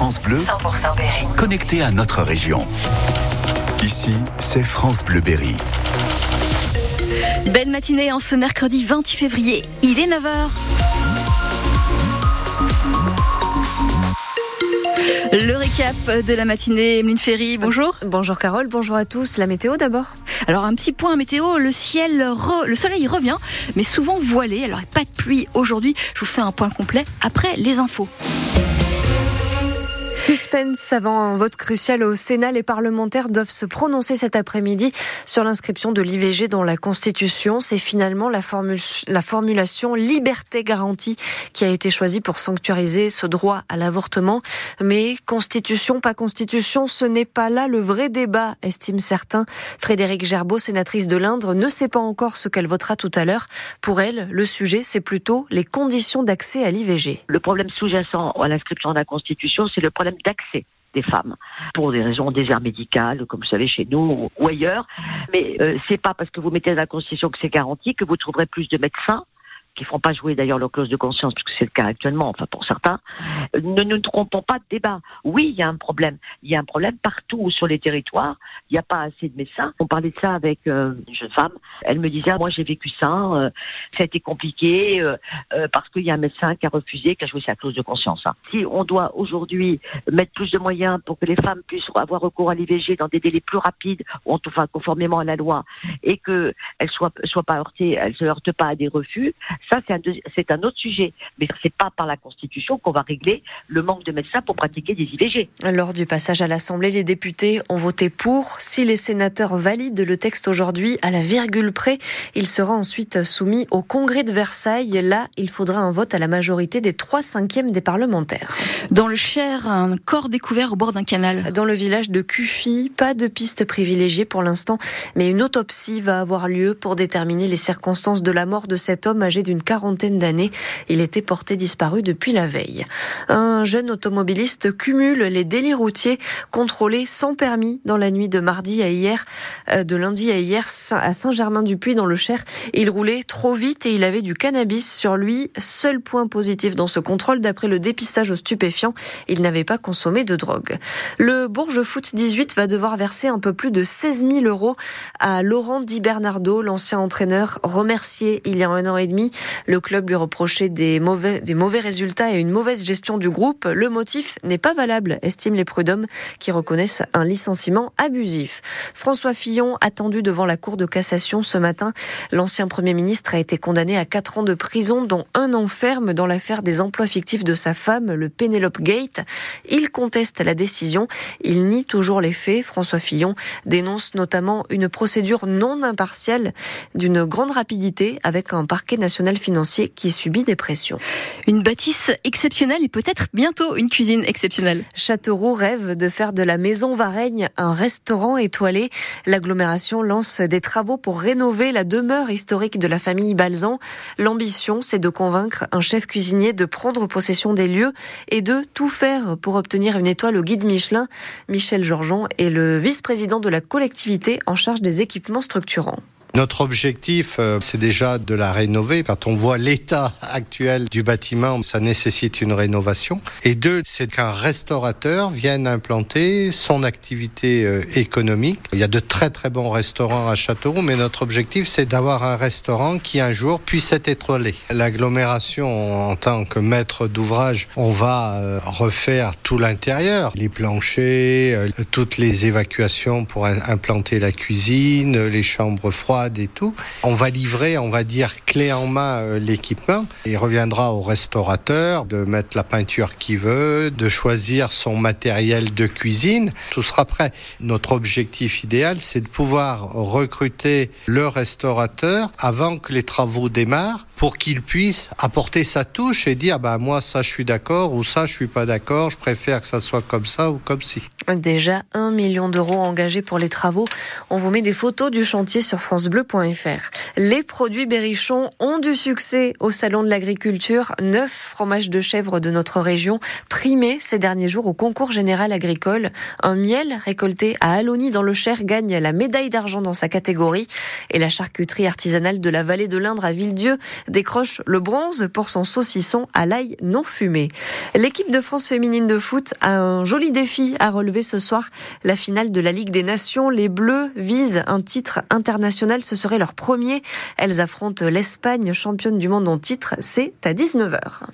France Bleu, 100% Berry. connecté à notre région. Ici, c'est France Bleu Berry. Belle matinée en ce mercredi 28 février. Il est 9h. Le récap de la matinée, Emeline Ferry, bonjour. Bonjour Carole, bonjour à tous. La météo d'abord. Alors un petit point météo, le ciel, re- le soleil revient, mais souvent voilé. Alors pas de pluie aujourd'hui. Je vous fais un point complet après les infos. Suspense avant un vote crucial au Sénat. Les parlementaires doivent se prononcer cet après-midi sur l'inscription de l'IVG dans la Constitution. C'est finalement la, formu- la formulation liberté garantie qui a été choisie pour sanctuariser ce droit à l'avortement. Mais Constitution, pas Constitution, ce n'est pas là le vrai débat, estiment certains. Frédéric Gerbeau, sénatrice de l'Indre, ne sait pas encore ce qu'elle votera tout à l'heure. Pour elle, le sujet, c'est plutôt les conditions d'accès à l'IVG. Le problème sous-jacent à l'inscription la Constitution, c'est le problème d'accès des femmes pour des raisons désert médicales, comme vous savez chez nous ou ailleurs. Mais euh, c'est pas parce que vous mettez dans la Constitution que c'est garanti que vous trouverez plus de médecins qui feront pas jouer d'ailleurs leur clause de conscience, puisque c'est le cas actuellement, enfin pour certains. Ne nous trompons pas de débat. Oui, il y a un problème. Il y a un problème partout sur les territoires. Il n'y a pas assez de médecins. On parlait de ça avec euh, une jeune femme. Elle me disait, moi j'ai vécu ça, euh, ça a été compliqué euh, parce qu'il y a un médecin qui a refusé, qui a joué sa clause de conscience. hein. Si on doit aujourd'hui mettre plus de moyens pour que les femmes puissent avoir recours à l'IVG dans des délais plus rapides, ou en tout cas conformément à la loi, et qu'elles ne soient, soient pas heurtées, elles se heurtent pas à des refus, ça c'est un, deuxi- c'est un autre sujet. Mais c'est pas par la Constitution qu'on va régler le manque de médecins pour pratiquer des IVG. Lors du passage à l'Assemblée, les députés ont voté pour. Si les sénateurs valident le texte aujourd'hui à la virgule près, il sera ensuite soumis au Congrès de Versailles. Là, il faudra un vote à la majorité des trois cinquièmes des parlementaires. Dans le Cher, un corps découvert au bord d'un canal. Dans le village de Cuffy, pas de piste privilégiée pour l'instant, mais une autopsie va avoir lieu pour déterminer les circonstances de la mort de cet homme âgé d'une quarantaine d'années. Il était porté disparu depuis la veille. Un jeune automobiliste cumule les délits routiers contrôlés sans permis dans la nuit de mardi à hier, euh, de lundi à hier à Saint-Germain-du-Puy dans le Cher. Il roulait trop vite et il avait du cannabis sur lui. Seul point positif dans ce contrôle, d'après le dépistage aux stupéfiants, il n'avait pas consommé de drogue. Le Bourges Foot 18 va devoir verser un peu plus de 16 000 euros à Laurent Di Bernardo, l'ancien entraîneur remercié il y a un an et demi. Le club lui reprochait des mauvais, des mauvais résultats et une mauvaise gestion du groupe. Le motif n'est pas valable, estiment les prud'hommes qui reconnaissent un licenciement abusif. François Fillon, attendu devant la Cour de cassation ce matin, l'ancien Premier ministre a été condamné à 4 ans de prison, dont un an ferme dans l'affaire des emplois fictifs de sa femme, le Penelope Gate. Il conteste la décision. Il nie toujours les faits. François Fillon dénonce notamment une procédure non impartiale d'une grande rapidité avec un parquet national financier qui subit des pressions. Une bâtisse exceptionnelle et peut-être bientôt une cuisine exceptionnelle. Châteauroux rêve de faire de la maison Vareigne un restaurant étoilé. L'agglomération lance des travaux pour rénover la demeure historique de la famille Balzan. L'ambition, c'est de convaincre un chef cuisinier de prendre possession des lieux et de tout faire pour obtenir une étoile au guide Michelin. Michel Georgeon est le vice-président de la collectivité en charge des équipements structurants. Notre objectif, euh, c'est déjà de la rénover. Quand on voit l'état actuel du bâtiment, ça nécessite une rénovation. Et deux, c'est qu'un restaurateur vienne implanter son activité euh, économique. Il y a de très très bons restaurants à Châteauroux, mais notre objectif, c'est d'avoir un restaurant qui un jour puisse être étoilé. L'agglomération, en tant que maître d'ouvrage, on va euh, refaire tout l'intérieur, les planchers, toutes les évacuations pour implanter la cuisine, les chambres froides et tout. On va livrer, on va dire, clé en main euh, l'équipement. Il reviendra au restaurateur de mettre la peinture qu'il veut, de choisir son matériel de cuisine. Tout sera prêt. Notre objectif idéal, c'est de pouvoir recruter le restaurateur avant que les travaux démarrent pour qu'il puisse apporter sa touche et dire bah moi ça je suis d'accord ou ça je suis pas d'accord, je préfère que ça soit comme ça ou comme ci. Déjà un million d'euros engagés pour les travaux. On vous met des photos du chantier sur francebleu.fr. Les produits Berrichon ont du succès au salon de l'agriculture. Neuf fromages de chèvre de notre région primés ces derniers jours au concours général agricole. Un miel récolté à Aloni dans le Cher gagne la médaille d'argent dans sa catégorie et la charcuterie artisanale de la vallée de l'Indre à Villedieu décroche le bronze pour son saucisson à l'ail non fumé. L'équipe de France féminine de foot a un joli défi à relever ce soir. La finale de la Ligue des Nations. Les Bleus visent un titre international. Ce serait leur premier. Elles affrontent l'Espagne, championne du monde en titre. C'est à 19h.